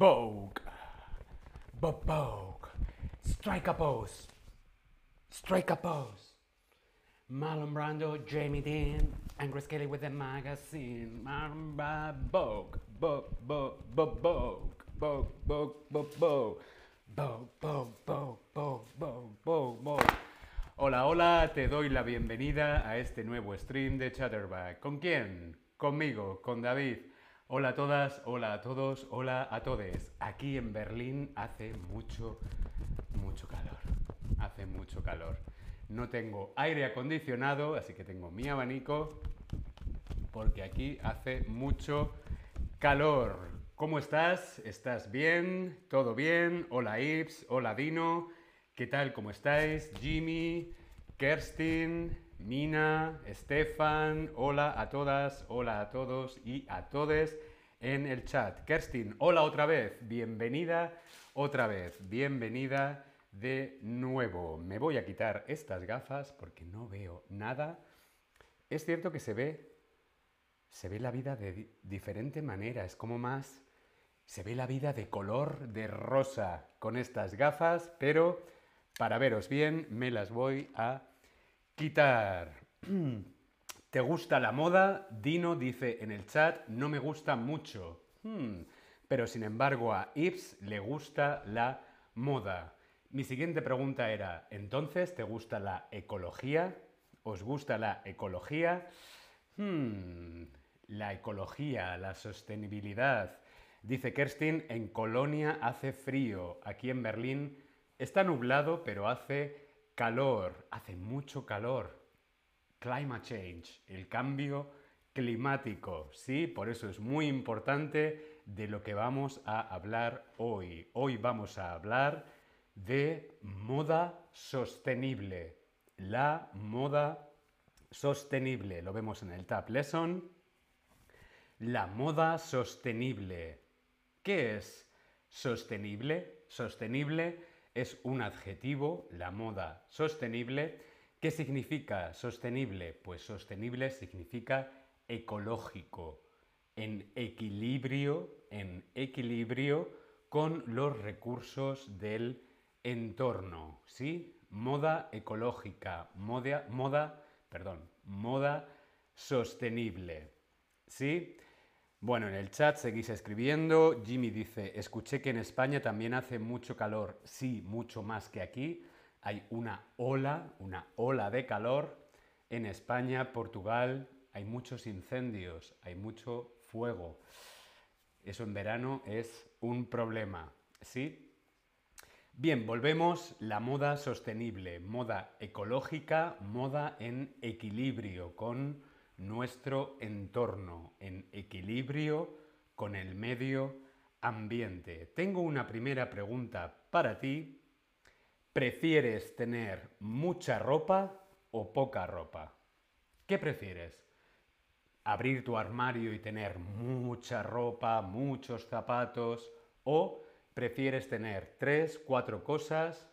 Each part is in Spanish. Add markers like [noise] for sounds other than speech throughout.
Vogue. Bob Vogue. Strike a pose. Strike a pose. Marlon Brando, Jamie Dean, and Grace Kelly with the magazine. Marlon Brando, Vogue. Vogue, Vogue, Vogue, Vogue. Vogue, Vogue, Vogue, Vogue. Vogue, Vogue, Vogue, Vogue, Vogue, Vogue, Vogue. Hola, hola, te doy la bienvenida a este nuevo stream de Chatterback. ¿Con quién? Conmigo, con David. Hola a todas, hola a todos, hola a todes. Aquí en Berlín hace mucho, mucho calor. Hace mucho calor. No tengo aire acondicionado, así que tengo mi abanico porque aquí hace mucho calor. ¿Cómo estás? ¿Estás bien? ¿Todo bien? Hola Ips, hola Dino. ¿Qué tal? ¿Cómo estáis? Jimmy, Kerstin, Mina, Stefan, hola a todas, hola a todos y a todes en el chat. Kerstin, hola otra vez, bienvenida otra vez, bienvenida de nuevo. Me voy a quitar estas gafas porque no veo nada. Es cierto que se ve, se ve la vida de di- diferente manera, es como más, se ve la vida de color de rosa con estas gafas, pero para veros bien me las voy a quitar. [clears throat] ¿Te gusta la moda? Dino dice en el chat, no me gusta mucho. Hmm, Pero sin embargo a Ips le gusta la moda. Mi siguiente pregunta era, ¿entonces te gusta la ecología? ¿Os gusta la ecología? Hmm, la ecología, la sostenibilidad. Dice Kerstin, en Colonia hace frío, aquí en Berlín está nublado, pero hace calor, hace mucho calor. Climate change, el cambio climático, sí, por eso es muy importante de lo que vamos a hablar hoy. Hoy vamos a hablar de moda sostenible, la moda sostenible, lo vemos en el Tab Lesson. La moda sostenible. ¿Qué es sostenible? Sostenible es un adjetivo, la moda sostenible. ¿Qué significa sostenible? Pues sostenible significa ecológico, en equilibrio, en equilibrio con los recursos del entorno, ¿sí? Moda ecológica, moda, moda, perdón, moda sostenible, ¿sí? Bueno, en el chat seguís escribiendo. Jimmy dice, escuché que en España también hace mucho calor. Sí, mucho más que aquí. Hay una ola, una ola de calor. En España, Portugal, hay muchos incendios, hay mucho fuego. Eso en verano es un problema, ¿sí? Bien, volvemos. La moda sostenible, moda ecológica, moda en equilibrio con nuestro entorno, en equilibrio con el medio ambiente. Tengo una primera pregunta para ti. ¿Prefieres tener mucha ropa o poca ropa? ¿Qué prefieres? ¿Abrir tu armario y tener mucha ropa, muchos zapatos? ¿O prefieres tener tres, cuatro cosas?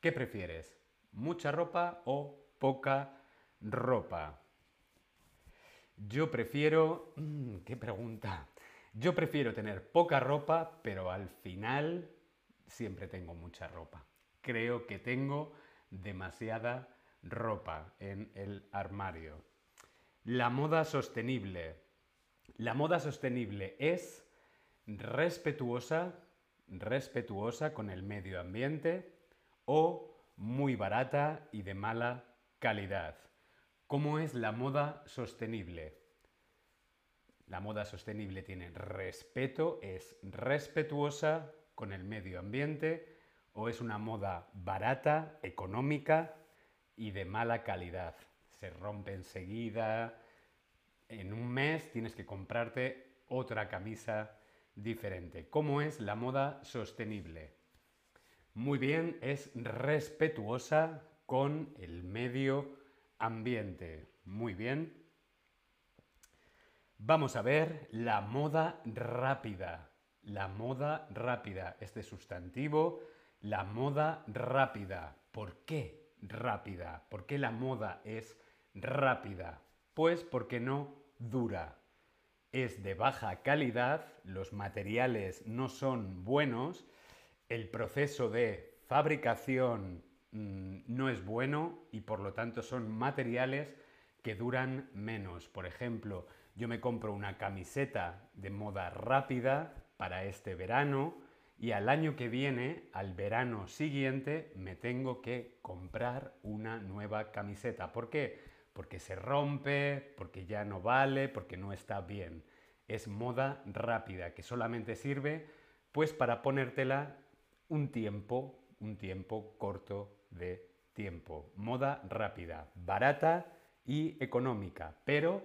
¿Qué prefieres? ¿Mucha ropa o poca ropa? Yo prefiero... mm, ¿Qué pregunta? Yo prefiero tener poca ropa, pero al final siempre tengo mucha ropa. Creo que tengo demasiada ropa en el armario. La moda sostenible. La moda sostenible es respetuosa, respetuosa con el medio ambiente o muy barata y de mala calidad. ¿Cómo es la moda sostenible? La moda sostenible tiene respeto, es respetuosa con el medio ambiente o es una moda barata, económica y de mala calidad. Se rompe enseguida. En un mes tienes que comprarte otra camisa diferente. ¿Cómo es la moda sostenible? Muy bien, es respetuosa con el medio ambiente. Muy bien. Vamos a ver la moda rápida. La moda rápida, este sustantivo, la moda rápida. ¿Por qué rápida? ¿Por qué la moda es rápida? Pues porque no dura. es de baja calidad, los materiales no son buenos, el proceso de fabricación mm, no es bueno y por lo tanto son materiales que duran menos. Por ejemplo, yo me compro una camiseta de moda rápida para este verano y al año que viene, al verano siguiente, me tengo que comprar una nueva camiseta. ¿Por qué? Porque se rompe, porque ya no vale, porque no está bien. Es moda rápida que solamente sirve pues para ponértela un tiempo, un tiempo corto de tiempo. Moda rápida, barata y económica, pero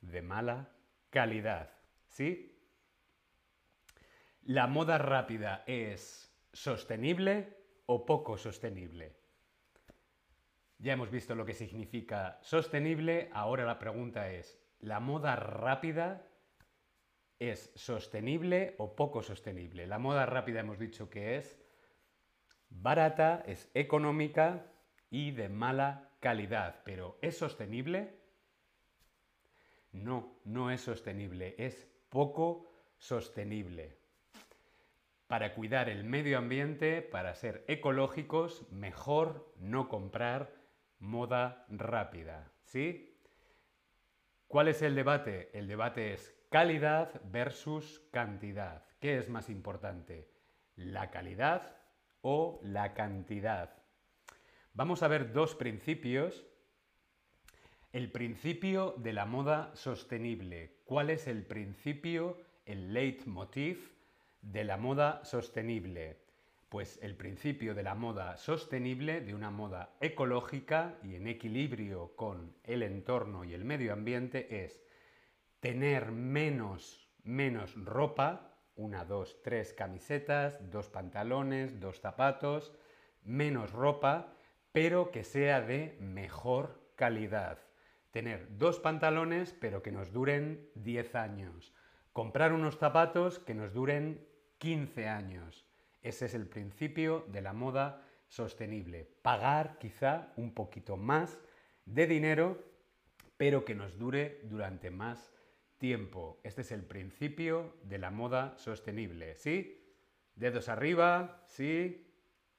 de mala calidad. ¿Sí? ¿La moda rápida es sostenible o poco sostenible? Ya hemos visto lo que significa sostenible, ahora la pregunta es, ¿la moda rápida es sostenible o poco sostenible? La moda rápida hemos dicho que es barata, es económica y de mala calidad, pero ¿es sostenible? No, no es sostenible, es poco sostenible. Para cuidar el medio ambiente, para ser ecológicos, mejor no comprar moda rápida, ¿sí? ¿Cuál es el debate? El debate es calidad versus cantidad. ¿Qué es más importante? ¿La calidad o la cantidad? Vamos a ver dos principios. El principio de la moda sostenible. ¿Cuál es el principio, el leitmotiv de la moda sostenible? Pues el principio de la moda sostenible, de una moda ecológica y en equilibrio con el entorno y el medio ambiente es tener menos, menos ropa, una, dos, tres camisetas, dos pantalones, dos zapatos, menos ropa, pero que sea de mejor calidad. Tener dos pantalones, pero que nos duren 10 años. Comprar unos zapatos que nos duren 15 años. Ese es el principio de la moda sostenible. Pagar quizá un poquito más de dinero, pero que nos dure durante más tiempo. Este es el principio de la moda sostenible. ¿Sí? Dedos arriba, sí,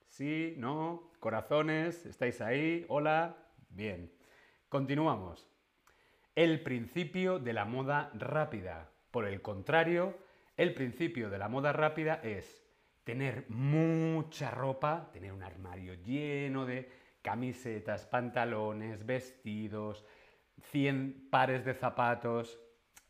sí, no, corazones, ¿estáis ahí? Hola, bien. Continuamos. El principio de la moda rápida. Por el contrario, el principio de la moda rápida es tener mucha ropa, tener un armario lleno de camisetas, pantalones, vestidos, 100 pares de zapatos,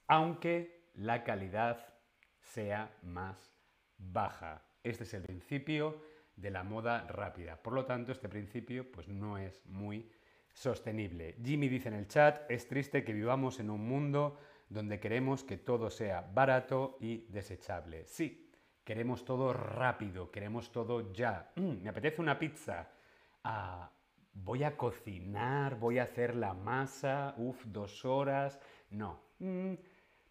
aunque la calidad sea más baja. Este es el principio de la moda rápida. Por lo tanto, este principio pues, no es muy sostenible. Jimmy dice en el chat, es triste que vivamos en un mundo donde queremos que todo sea barato y desechable. Sí, queremos todo rápido, queremos todo ya. Mm, me apetece una pizza. Ah, voy a cocinar, voy a hacer la masa, uff, dos horas. No. Mm,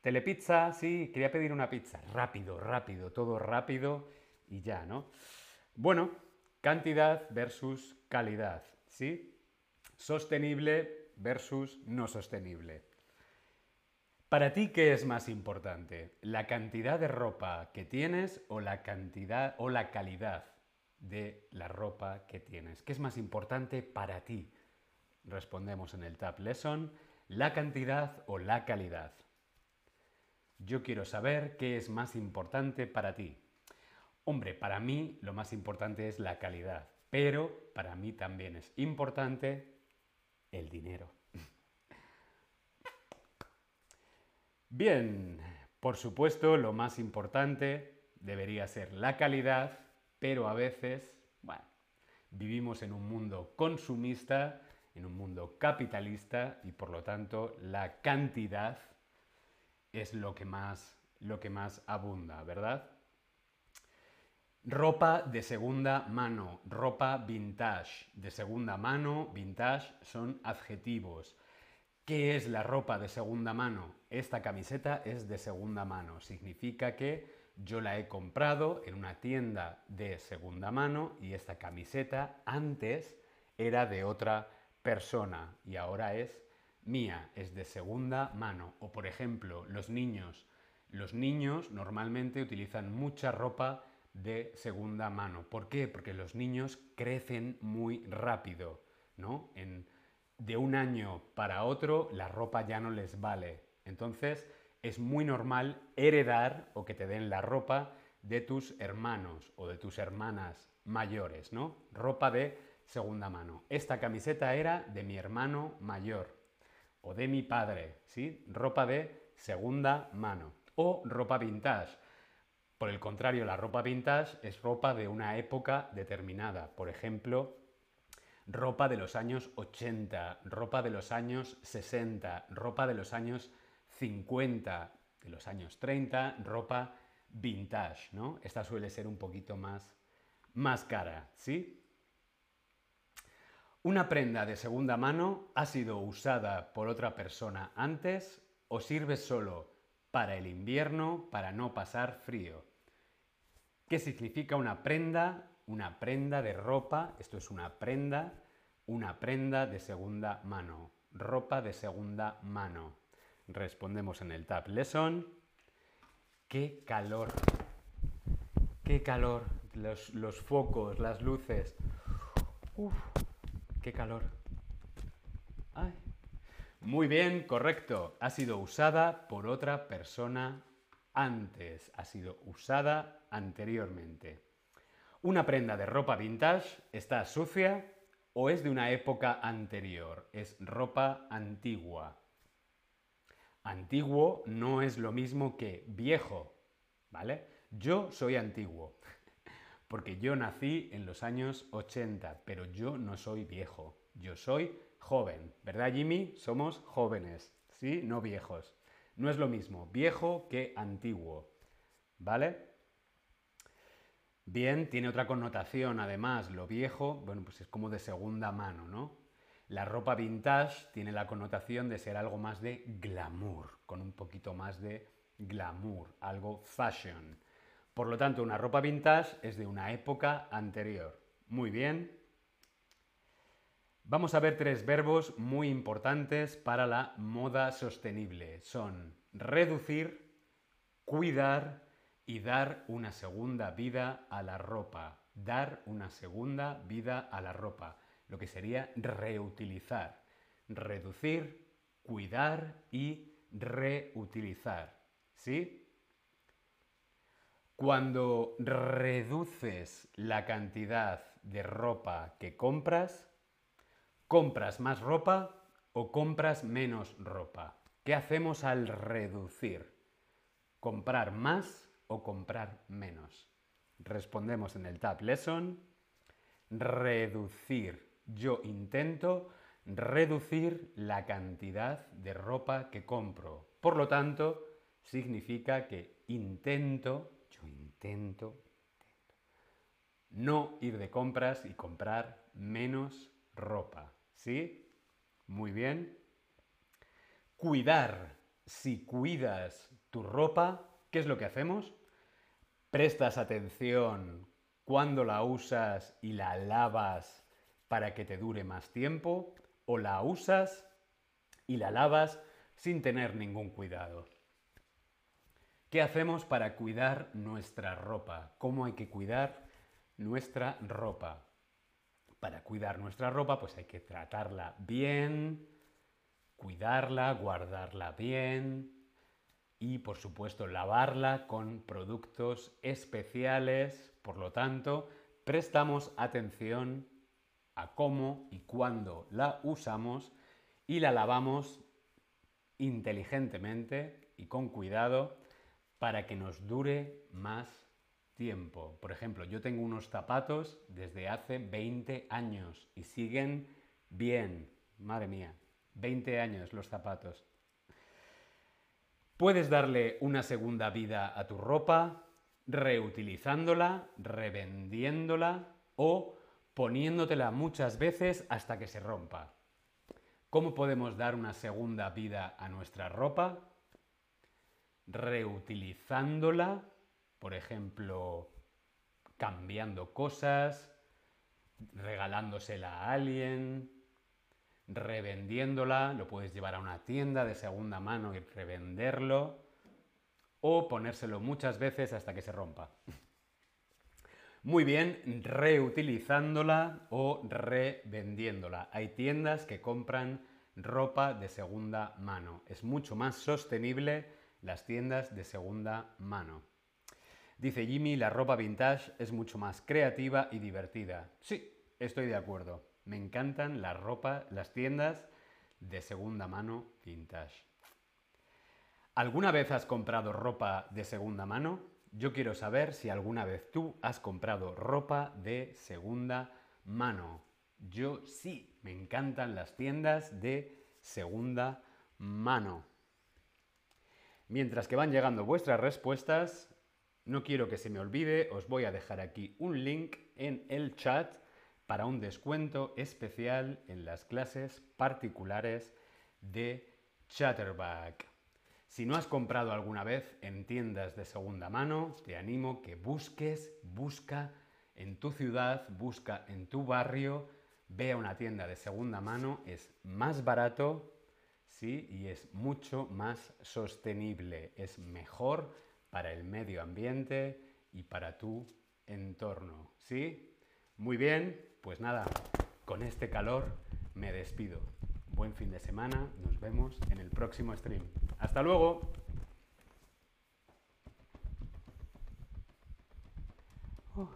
telepizza, sí, quería pedir una pizza. Rápido, rápido, todo rápido y ya, ¿no? Bueno, cantidad versus calidad, ¿sí? Sostenible versus no sostenible. Para ti, ¿qué es más importante? ¿La cantidad de ropa que tienes o la cantidad o la calidad de la ropa que tienes? ¿Qué es más importante para ti? Respondemos en el Tab Lesson, la cantidad o la calidad. Yo quiero saber qué es más importante para ti. Hombre, para mí lo más importante es la calidad, pero para mí también es importante el dinero. Bien, por supuesto lo más importante debería ser la calidad, pero a veces, bueno, vivimos en un mundo consumista, en un mundo capitalista y por lo tanto la cantidad es lo que más, lo que más abunda, ¿verdad? Ropa de segunda mano, ropa vintage. De segunda mano, vintage son adjetivos. ¿Qué es la ropa de segunda mano? Esta camiseta es de segunda mano. Significa que yo la he comprado en una tienda de segunda mano y esta camiseta antes era de otra persona y ahora es mía, es de segunda mano. O por ejemplo, los niños. Los niños normalmente utilizan mucha ropa de segunda mano. ¿Por qué? Porque los niños crecen muy rápido, ¿no? De un año para otro la ropa ya no les vale. Entonces es muy normal heredar o que te den la ropa de tus hermanos o de tus hermanas mayores, ¿no? Ropa de segunda mano. Esta camiseta era de mi hermano mayor o de mi padre, ¿sí? Ropa de segunda mano o ropa vintage. Por el contrario, la ropa vintage es ropa de una época determinada. Por ejemplo, ropa de los años 80, ropa de los años 60, ropa de los años 50, de los años 30, ropa vintage, ¿no? Esta suele ser un poquito más, más cara, ¿sí? ¿Una prenda de segunda mano ha sido usada por otra persona antes o sirve solo para el invierno, para no pasar frío? ¿Qué significa una prenda? Una prenda de ropa, esto es una prenda, una prenda de segunda mano, ropa de segunda mano. Respondemos en el Tab Lesson. ¡Qué calor! ¡Qué calor! Los, focos, las luces. ¡Uf! ¡Qué calor! ¡Ay! Muy bien, correcto. Ha sido usada por otra persona antes. Ha sido usada anteriormente. Una prenda de ropa vintage está sucia o es de una época anterior. Es ropa antigua. Antiguo no es lo mismo que viejo, ¿vale? Yo soy antiguo, [laughs] porque yo nací en los años 80, pero yo no soy viejo, yo soy joven, ¿verdad Jimmy? Somos jóvenes, ¿sí? No viejos. No es lo mismo viejo que antiguo, ¿vale? Bien, tiene otra connotación además, lo viejo, bueno, pues es como de segunda mano, ¿no? La ropa vintage tiene la connotación de ser algo más de glamour, con un poquito más de glamour, algo fashion. Por lo tanto, una ropa vintage es de una época anterior. Muy bien. Vamos a ver tres verbos muy importantes para la moda sostenible. Son reducir, cuidar y dar una segunda vida a la ropa. Dar una segunda vida a la ropa lo que sería reutilizar, reducir, cuidar y reutilizar. ¿Sí? Cuando reduces la cantidad de ropa que compras, ¿compras más ropa o compras menos ropa? ¿Qué hacemos al reducir? ¿Comprar más o comprar menos? Respondemos en el Tab Lesson. Reducir yo intento reducir la cantidad de ropa que compro. Por lo tanto, significa que intento, yo intento, no ir de compras y comprar menos ropa. ¿Sí? Muy bien. Cuidar. Si cuidas tu ropa, ¿qué es lo que hacemos? Prestas atención cuando la usas y la lavas para que te dure más tiempo o la usas y la lavas sin tener ningún cuidado. ¿Qué hacemos para cuidar nuestra ropa? ¿Cómo hay que cuidar nuestra ropa? Para cuidar nuestra ropa pues hay que tratarla bien, cuidarla, guardarla bien y por supuesto lavarla con productos especiales. Por lo tanto, prestamos atención a cómo y cuándo la usamos y la lavamos inteligentemente y con cuidado para que nos dure más tiempo. Por ejemplo, yo tengo unos zapatos desde hace 20 años y siguen bien. Madre mía, 20 años los zapatos. Puedes darle una segunda vida a tu ropa reutilizándola, revendiéndola o poniéndotela muchas veces hasta que se rompa. ¿Cómo podemos dar una segunda vida a nuestra ropa? Reutilizándola, por ejemplo, cambiando cosas, regalándosela a alguien, revendiéndola, lo puedes llevar a una tienda de segunda mano y revenderlo, o ponérselo muchas veces hasta que se rompa. Muy bien, reutilizándola o revendiéndola. Hay tiendas que compran ropa de segunda mano. Es mucho más sostenible las tiendas de segunda mano. Dice Jimmy, la ropa vintage es mucho más creativa y divertida. Sí, estoy de acuerdo. Me encantan las ropa, las tiendas de segunda mano vintage. ¿Alguna vez has comprado ropa de segunda mano? Yo quiero saber si alguna vez tú has comprado ropa de segunda mano. Yo sí, me encantan las tiendas de segunda mano. Mientras que van llegando vuestras respuestas, no quiero que se me olvide, os voy a dejar aquí un link en el chat para un descuento especial en las clases particulares de Chatterback. Si no has comprado alguna vez en tiendas de segunda mano, te animo que busques, busca en tu ciudad, busca en tu barrio, ve a una tienda de segunda mano, es más barato, ¿sí? Y es mucho más sostenible, es mejor para el medio ambiente y para tu entorno, ¿sí? Muy bien, pues nada, con este calor me despido. Buen fin de semana, nos vemos en el próximo stream. Hasta luego. Oh.